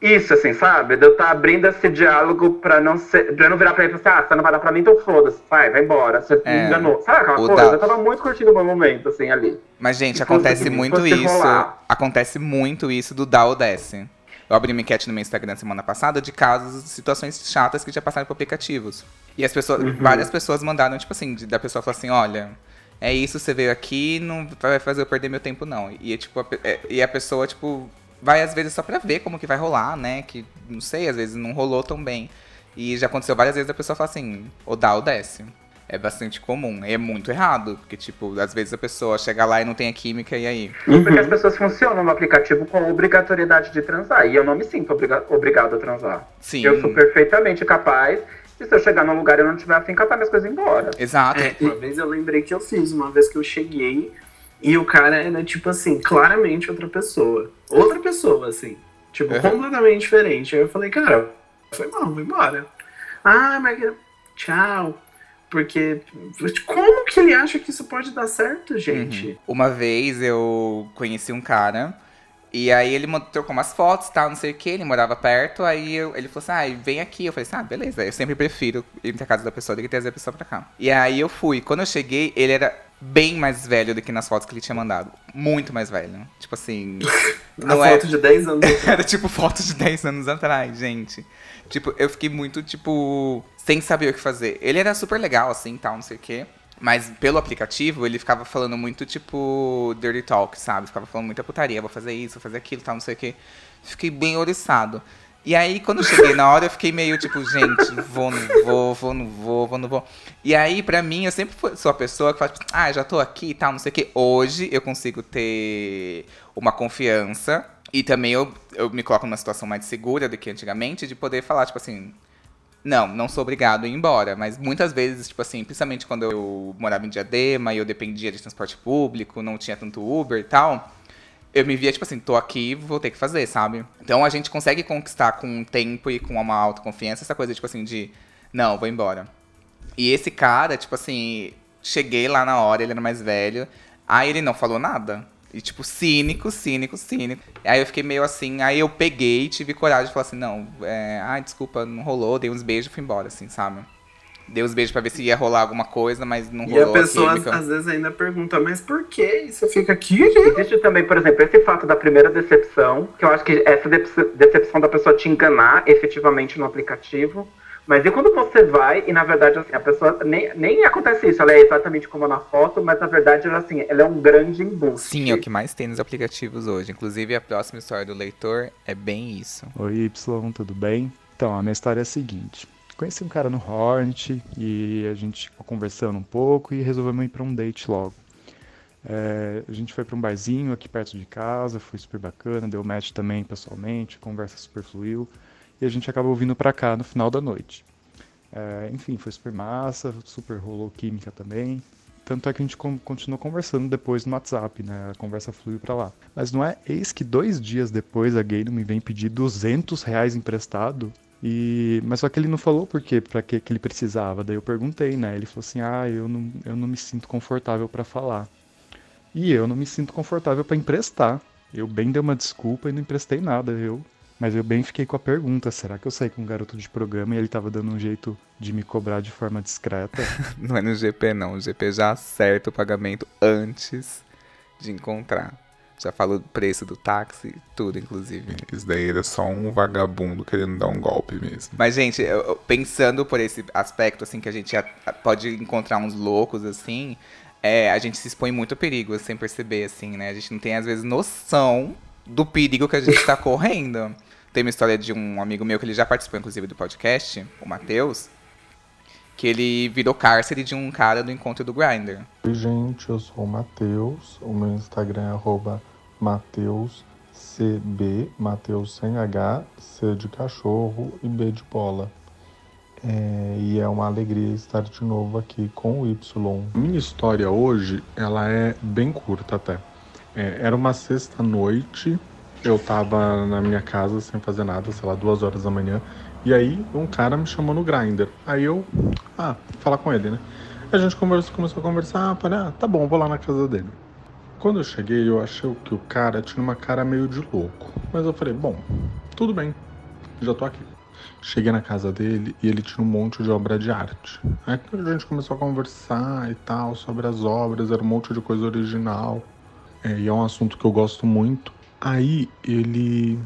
isso, assim, sabe? De eu estar abrindo esse diálogo pra não ser. Pra não virar pra ele e falar assim, ah, você não vai dar pra mim, então foda-se, vai, vai embora. Você É. me enganou. Sabe aquela O coisa? da- Eu tava muito curtindo o meu momento, assim, ali. Mas, gente, Se acontece fosse- muito fosse isso. rolar. Acontece muito isso do dar ou desce. Eu abri uma enquete no meu Instagram semana passada de casos, situações chatas que já passaram por aplicativos. E as pessoas, Uhum. várias pessoas mandaram, tipo assim, da pessoa falar assim, olha, é isso, você veio aqui, não vai fazer eu perder meu tempo, não. E, é, tipo, a, é, e a pessoa, tipo, vai às vezes só pra ver como que vai rolar, né? Que, não sei, às vezes não rolou tão bem. E já aconteceu várias vezes a pessoa falar assim, ou dá ou desce. É bastante comum. E é muito errado. Porque, tipo, às vezes a pessoa chega lá e não tem a química, e aí? Porque as pessoas funcionam no aplicativo com a obrigatoriedade de transar. E eu não me sinto obriga- obrigado a transar. Sim. Eu sou perfeitamente capaz. E se eu chegar num lugar e eu não tiver afim, catar minhas coisas embora. Exato. É, uma vez eu lembrei que eu fiz, uma vez que eu cheguei e o cara era, tipo assim, claramente outra pessoa. Outra pessoa, assim. Tipo, Uhum. completamente diferente. Aí eu falei, cara, foi mal, vou embora. Ah, mas. Tchau. Porque. Como que ele acha que isso pode dar certo, gente? Uhum. Uma vez eu conheci um cara. E aí ele trocou umas fotos tal, não sei o que, ele morava perto, aí eu- ele falou assim, ah, vem aqui. Eu falei assim, ah, beleza, eu sempre prefiro ir pra casa da pessoa do que trazer a pessoa pra cá. E aí eu fui. Quando eu cheguei, ele era bem mais velho do que nas fotos que ele tinha mandado. Muito mais velho. Tipo assim. A Não é, foto de 10 anos. Era tipo foto de 10 anos atrás, gente. Tipo, eu fiquei muito, tipo, sem saber o que fazer. Ele era super legal, assim, tal, não sei o quê. Mas pelo aplicativo, ele ficava falando muito, tipo, dirty talk, sabe? Ficava falando muita putaria, vou fazer isso, vou fazer aquilo, tal, não sei o quê. Fiquei bem oriçado. E aí, quando eu cheguei na hora, eu fiquei meio tipo, gente, vou, não vou, vou, não vou, vou, não vou. E aí, pra mim, eu sempre sou a pessoa que fala, tipo, ah, já tô aqui e tal, não sei o quê. Hoje eu consigo ter uma confiança. E também eu, eu me coloco numa situação mais segura do que antigamente, de poder falar, tipo assim, não, não sou obrigado a ir embora. Mas muitas vezes, tipo assim, principalmente quando eu morava em Diadema e eu dependia de transporte público, não tinha tanto Uber e tal, eu me via, tipo assim, tô aqui, vou ter que fazer, sabe? Então a gente consegue conquistar com tempo e com uma autoconfiança essa coisa, tipo assim, de não, vou embora. E esse cara, tipo assim, cheguei lá na hora, ele era mais velho, aí ele não falou nada. E, tipo, cínico, cínico, cínico. Aí eu fiquei meio assim, aí eu peguei, tive coragem de falar assim, não, é, ai, desculpa, não rolou, dei uns beijos e fui embora, assim, sabe? Dei uns beijos pra ver se ia rolar alguma coisa, mas não E a rolou pessoa química. às vezes ainda pergunta, mas por quê? E você fica aqui, gente? Existe também, por exemplo, esse fato da primeira decepção, que eu acho que essa dece- decepção da pessoa te enganar efetivamente no aplicativo. Mas e quando você vai e, na verdade, assim, a pessoa nem, nem acontece isso, ela é exatamente como na foto, mas na verdade, ela, assim, ela é um grande embuste. Sim, é o que mais tem nos aplicativos hoje. Inclusive, a próxima história do leitor é bem isso. Oi, Y, tudo bem? Então, a minha história é a seguinte. Conheci um cara no Hornet e a gente ficou conversando um pouco e resolvemos ir pra um date logo. É, a gente foi pra um barzinho aqui perto de casa, foi super bacana, deu match também pessoalmente, conversa super fluiu e a gente acabou vindo pra cá no final da noite. É, enfim, foi super massa, super rolou química também. Tanto é que a gente con- continuou conversando depois no WhatsApp, né? A conversa fluiu pra lá. Mas não é eis que dois dias depois a gay não me vem pedir 200 reais emprestado. E... Mas só que ele não falou por quê, pra que, que ele precisava. Daí eu perguntei, né? Ele falou assim: ah, eu não, eu não me sinto confortável pra falar. E eu não me sinto confortável pra emprestar. Eu bem dei uma desculpa e não emprestei nada. Eu mas eu bem fiquei com a pergunta: será que eu saí com um garoto de programa e ele tava dando um jeito de me cobrar de forma discreta? Não é no GP, não. O GP já acerta o pagamento antes de encontrar. Já fala o preço do táxi, tudo, inclusive. Isso daí era só um vagabundo querendo dar um golpe mesmo. Mas, gente, eu- pensando por esse aspecto, assim, que a gente pode encontrar uns loucos, assim, é, a gente se expõe muito a perigo, sem perceber, assim, né? A gente não tem, às vezes, noção do perigo que a gente tá correndo. Tem uma história de um amigo meu que ele já participou, inclusive, do podcast, o Matheus, que ele virou cárcere de um cara do encontro do Grindr. Oi, gente, eu sou o Matheus. O meu Instagram é arroba MatheusCB, Matheus sem H, C de cachorro e B de bola. É, e é uma alegria estar de novo aqui com o Y. Minha história hoje, ela é bem curta até. É, era uma sexta-noite eu tava na minha casa sem fazer nada, sei lá, duas horas da manhã. E aí um cara me chamou no Grindr. Aí eu, ah, falar com ele, né? A gente começou a conversar, falei, ah, tá bom, vou lá na casa dele. Quando eu cheguei, eu achei que o cara tinha uma cara meio de louco. Mas eu falei, bom, tudo bem, já tô aqui. Cheguei na casa dele e ele tinha um monte de obra de arte. Aí a gente começou a conversar e tal sobre as obras, era um monte de coisa original. É, e é um assunto que eu gosto muito. Aí ele.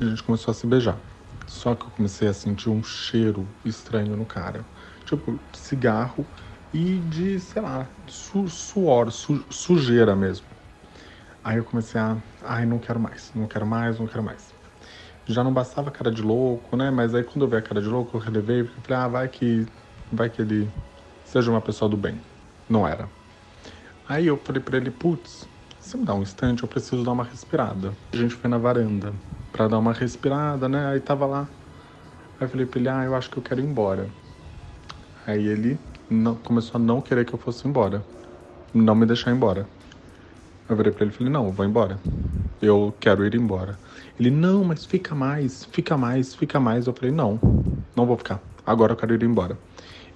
A gente começou a se beijar. Só que eu comecei a sentir um cheiro estranho no cara. Tipo, cigarro e de, sei lá, su suor, su sujeira mesmo. Aí eu comecei a, ai, não quero mais, não quero mais, não quero mais. Já não bastava a cara de louco, né? Mas aí quando eu vi a cara de louco, eu relevei, porque falei, ah, vai que, vai que ele seja uma pessoa do bem. Não era. Aí eu falei pra ele, putz, me dá um instante, eu preciso dar uma respirada. A gente foi na varanda para dar uma respirada, né? Aí tava lá. Aí eu falei pra ele, ah, eu acho que eu quero ir embora. Aí ele não, começou a não querer que eu fosse embora. Não me deixar embora. Eu virei pra ele e falei, não, vou embora. Eu quero ir embora. Ele, não, mas fica mais, fica mais, fica mais. Eu falei, não, não vou ficar. Agora eu quero ir embora.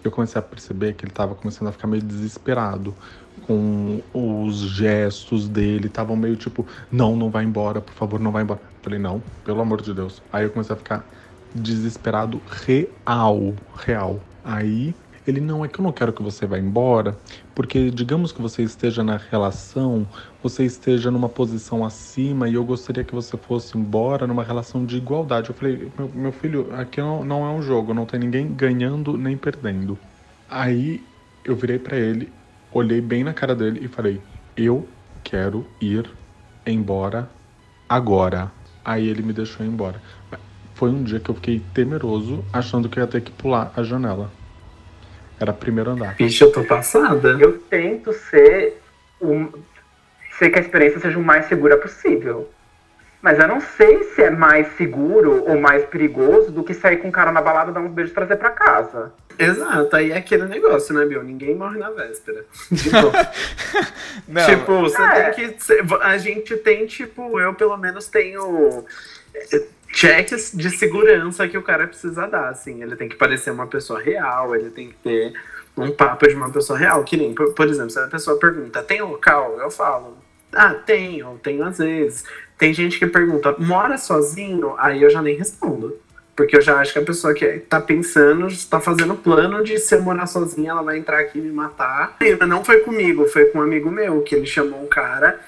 Eu comecei a perceber que ele tava começando a ficar meio desesperado com os gestos dele, estavam meio tipo, não, não vai embora, por favor, não vai embora. Falei, não, pelo amor de Deus. Aí eu comecei a ficar desesperado real, real. Aí ele não é que eu não quero que você vá embora, porque digamos que você esteja na relação, você esteja numa posição acima e eu gostaria que você fosse embora numa relação de igualdade. Eu falei, meu, meu filho, aqui não, não é um jogo, não tem ninguém ganhando nem perdendo. Aí eu virei para ele, olhei bem na cara dele e falei: Eu quero ir embora agora. Aí ele me deixou embora. Foi um dia que eu fiquei temeroso, achando que ia ter que pular a janela. Era primeiro andar. Vixe, eu tô passada. Eu tento ser um, ser que a experiência seja o mais segura possível. Mas eu não sei se é mais seguro ou mais perigoso do que sair com um cara na balada, dar uns beijos e trazer pra casa. Exato, aí é aquele negócio, né, Bill? Ninguém morre na véspera. Tipo, Não, tipo você É. tem que. A gente tem, tipo, eu pelo menos tenho checks de segurança que o cara precisa dar, assim. Ele tem que parecer uma pessoa real, ele tem que ter um papo de uma pessoa real. Que nem, por, por exemplo, se a pessoa pergunta, tem local? Eu falo, ah, tenho, tenho às vezes. Tem gente que pergunta, mora sozinho? Aí eu já nem respondo. Porque eu já acho que a pessoa que tá pensando, tá fazendo plano de se eu morar sozinha, ela vai entrar aqui e me matar. Não foi comigo, foi com um amigo meu, que ele chamou um cara.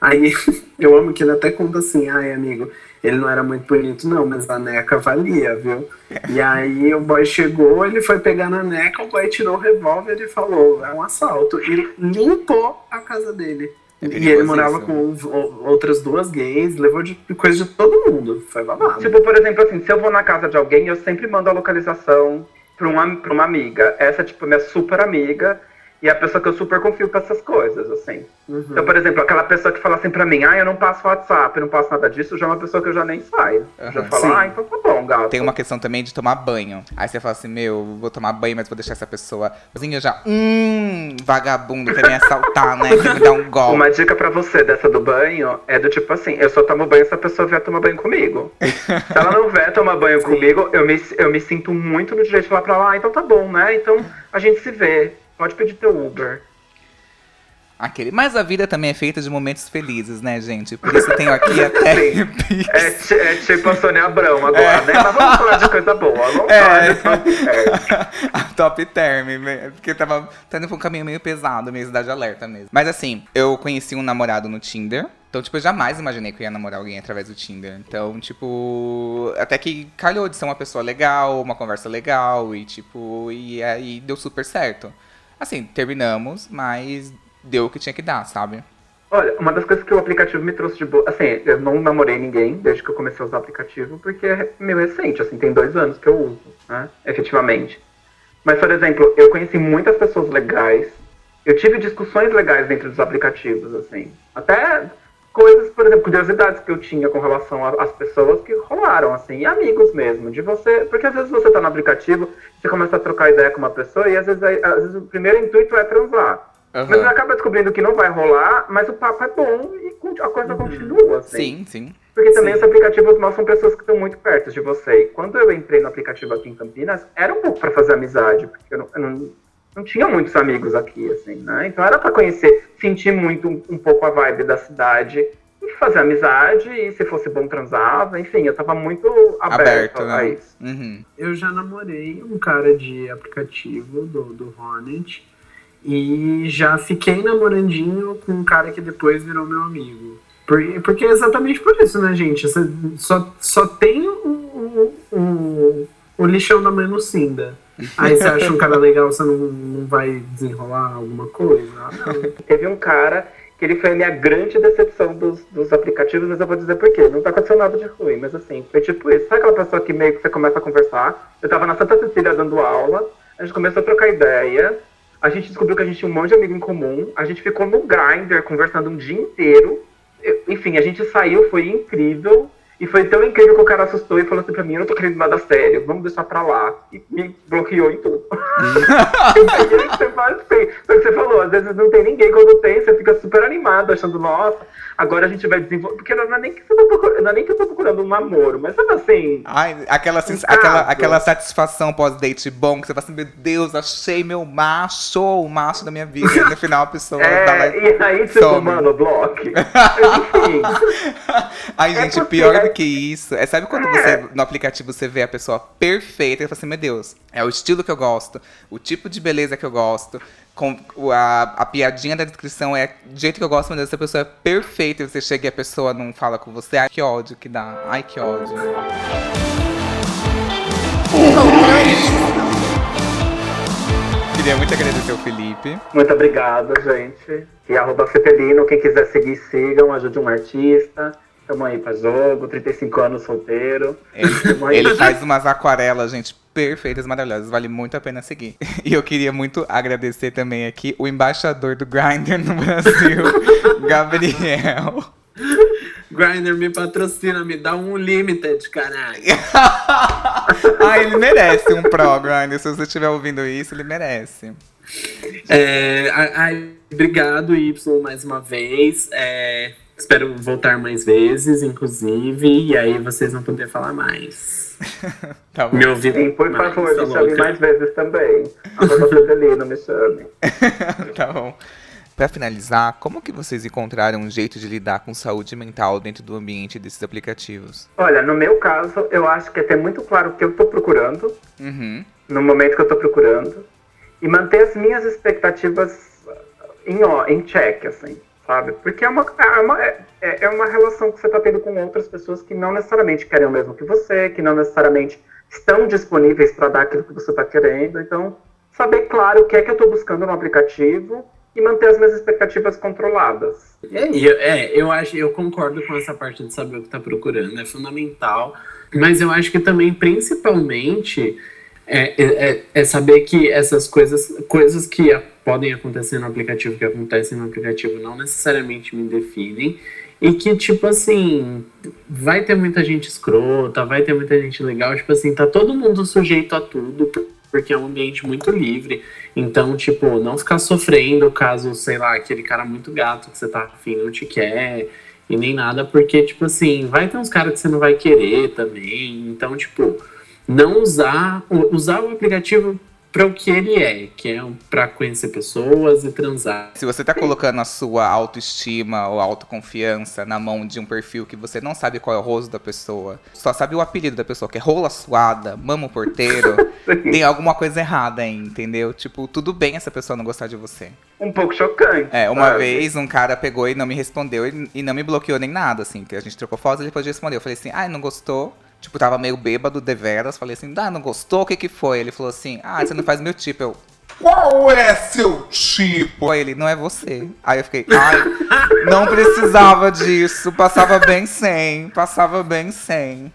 Aí eu amo que ele até conta assim, ai amigo, ele não era muito bonito, não, mas a neca valia, viu? E aí o boy chegou, ele foi pegar na neca, o boy tirou o revólver e falou, é um assalto. E limpou a casa dele. É e ele morava isso. com outras duas gays, levou de coisa de todo mundo. Foi babado. Tipo, por exemplo, assim, se eu vou na casa de alguém, eu sempre mando a localização pra uma, pra uma amiga. Essa é, tipo, minha super amiga. E é a pessoa que eu super confio pra essas coisas, assim. Uhum. Então, por exemplo, aquela pessoa que fala assim pra mim, ah, eu não passo WhatsApp, eu não passo nada disso, já é uma pessoa que eu já nem saio. já Aham. falo, Sim. ah, então tá bom, gato. Tem uma questão também de tomar banho. Aí você fala assim, meu, vou tomar banho, mas vou deixar essa pessoa. Eu já, hum, vagabundo, quer me assaltar, né? Quer me dar um golpe. Uma dica pra você dessa do banho é do tipo assim, eu só tomo banho se a pessoa vier tomar banho comigo. se ela não vier tomar banho comigo, eu me, eu me sinto muito no direito de falar pra ela, ah, então tá bom, né? Então a gente se vê. Pode pedir teu Uber. Aquele. Mas a vida também é feita de momentos felizes, né, gente? Por isso eu tenho aqui até. É, é tipo a Sônia Abrão agora, né? Mas vamos falar de coisa boa. Vamos É. falar de top term. a top term, né? porque tava indo pra um caminho meio pesado, meio cidade alerta mesmo. Mas assim, eu conheci um namorado no Tinder. Então, tipo, eu jamais imaginei que eu ia namorar alguém através do Tinder. Então, tipo, até que calhou de ser uma pessoa legal, uma conversa legal, e tipo, e aí deu super certo. Assim, terminamos, mas deu o que tinha que dar, sabe? Olha, uma das coisas que o aplicativo me trouxe de boa. Assim, eu não namorei ninguém desde que eu comecei a usar o aplicativo, porque é meio recente, assim, tem dois anos que eu uso, né? Efetivamente. Mas, por exemplo, eu conheci muitas pessoas legais. Eu tive discussões legais dentro dos aplicativos, assim. Até coisas, por exemplo, curiosidades que eu tinha com relação às pessoas que rolaram, assim, e amigos mesmo, de você. Porque às vezes você tá no aplicativo, você começa a trocar ideia com uma pessoa e às vezes, às vezes o primeiro intuito é transar. Aham. Mas acaba descobrindo que não vai rolar, mas o papo é bom e a coisa continua, assim. Sim, sim. Porque também os aplicativos mostram pessoas que estão muito perto de você. E quando eu entrei no aplicativo aqui em Campinas, era um pouco pra fazer amizade, porque eu não, eu não, não tinha muitos amigos aqui, assim, né? Então era pra conhecer, sentir muito um, um pouco a vibe da cidade e fazer amizade, e se fosse bom transava, enfim, eu tava muito aberto, Aberto, a né? isso. Uhum. Eu já namorei um cara de aplicativo do, do Hornet e já fiquei namorandinho com um cara que depois virou meu amigo. Por- porque é exatamente por isso, né, gente? Você só, só tem o, o, o, o lixão da mãe Lucinda. Aí você acha um cara legal, você não, não vai desenrolar alguma coisa? Ah. Teve um cara que ele foi a minha grande decepção dos, dos aplicativos, mas eu vou dizer por quê. Não tá acontecendo nada de ruim, mas assim, foi tipo isso. Sabe aquela pessoa que meio que você começa a conversar? Eu tava na Santa Cecília dando aula, a gente começou a trocar ideia, a gente descobriu que a gente tinha um monte de amigo em comum, a gente ficou no Grindr conversando um dia inteiro. Enfim, a gente saiu, foi incrível. E foi tão incrível que o cara assustou e falou assim pra mim, eu não tô querendo nada sério, vamos deixar pra lá. E me bloqueou em tudo. Aí você faz assim. Foi o que você falou, às vezes não tem ninguém, quando tem, você fica super animado, achando, nossa, agora a gente vai desenvolver. Porque não é nem que você tá procurando, não é nem que eu tô procurando um namoro, mas sabe assim. Ai, aquela, Um aquela, aquela satisfação pós-date bom, que você fala assim, meu Deus, achei meu macho, o macho da minha vida. E no final a pessoa dá lá É, e aí, tipo, some. mano, bloque. Enfim. Ai, É gente, porque pior é- que isso. É, sabe quando você, no aplicativo, você vê a pessoa perfeita e fala assim, meu Deus, é o estilo que eu gosto, o tipo de beleza que eu gosto, com a, a piadinha da descrição é do jeito que eu gosto, Deus, essa pessoa é perfeita e você chega e a pessoa não fala com você. Ai, que ódio que dá. Ai, que ódio. Queria muito agradecer o Felipe. Muito obrigado, gente. E arroba Cepelino, quem quiser seguir, sigam, ajude um artista. Tamo aí pra jogo, 35 anos solteiro. Aí. Ele faz umas aquarelas, gente, perfeitas, maravilhosas. Vale muito a pena seguir. E eu queria muito agradecer também aqui o embaixador do Grindr no Brasil, Gabriel. Grindr me patrocina, me dá um limited, caralho. ah, ele merece um pro Grindr. Se você estiver ouvindo isso, ele merece. É, ai, obrigado, Y, mais uma vez. É, espero voltar mais vezes, inclusive. E aí vocês vão poder falar mais. Tá bom. Me ouvir Sim, por mais, favor, me chame mais vezes também. Arroba Cepelino, me chame. tá bom. Pra finalizar, como que vocês encontraram um jeito de lidar com saúde mental dentro do ambiente desses aplicativos? Olha, no meu caso, eu acho que é ter muito claro o que eu tô procurando, Uhum. no momento que eu tô procurando, e manter as minhas expectativas em, ó, em check, assim, sabe? Porque é uma, é, uma, é, é uma relação que você tá tendo com outras pessoas que não necessariamente querem o mesmo que você, que não necessariamente estão disponíveis para dar aquilo que você tá querendo. Então, saber claro o que é que eu tô buscando no aplicativo e manter as minhas expectativas controladas. E eu- é, eu acho, eu concordo com essa parte de saber o que tá procurando, é fundamental. Mas eu acho que também, principalmente, é, é, é- é saber que essas coisas, coisas que podem acontecer no aplicativo, que acontecem no aplicativo, não necessariamente me definem. E que, tipo assim, vai ter muita gente escrota, vai ter muita gente legal, tipo assim, tá todo mundo sujeito a tudo, porque é um ambiente muito livre. Então, tipo, não ficar sofrendo caso, sei lá, aquele cara muito gato que você tá afim não te quer e nem nada, porque, tipo assim, vai ter uns caras que você não vai querer também. Então, tipo, não usar, usar o aplicativo para o que ele é, que é pra conhecer pessoas e transar. Se você tá colocando a sua autoestima ou autoconfiança na mão de um perfil que você não sabe qual é o rosto da pessoa, só sabe o apelido da pessoa, que é rola suada, mama porteiro, tem alguma coisa errada aí, entendeu? Tipo, tudo bem essa pessoa não gostar de você. Um pouco chocante. É, uma sabe? vez um cara pegou e não me respondeu e, e não me bloqueou nem nada, assim, que a gente trocou fotos e ele pôde responder. Eu falei assim, ah, não gostou. Tipo, tava meio bêbado, deveras. Falei assim, ah, não gostou? O que que foi? Ele falou assim, ah, você não faz meu tipo. Eu, Qual é seu tipo? Aí ele, não é você. Aí eu fiquei, ai, não precisava disso. Passava bem sem. Passava bem sem.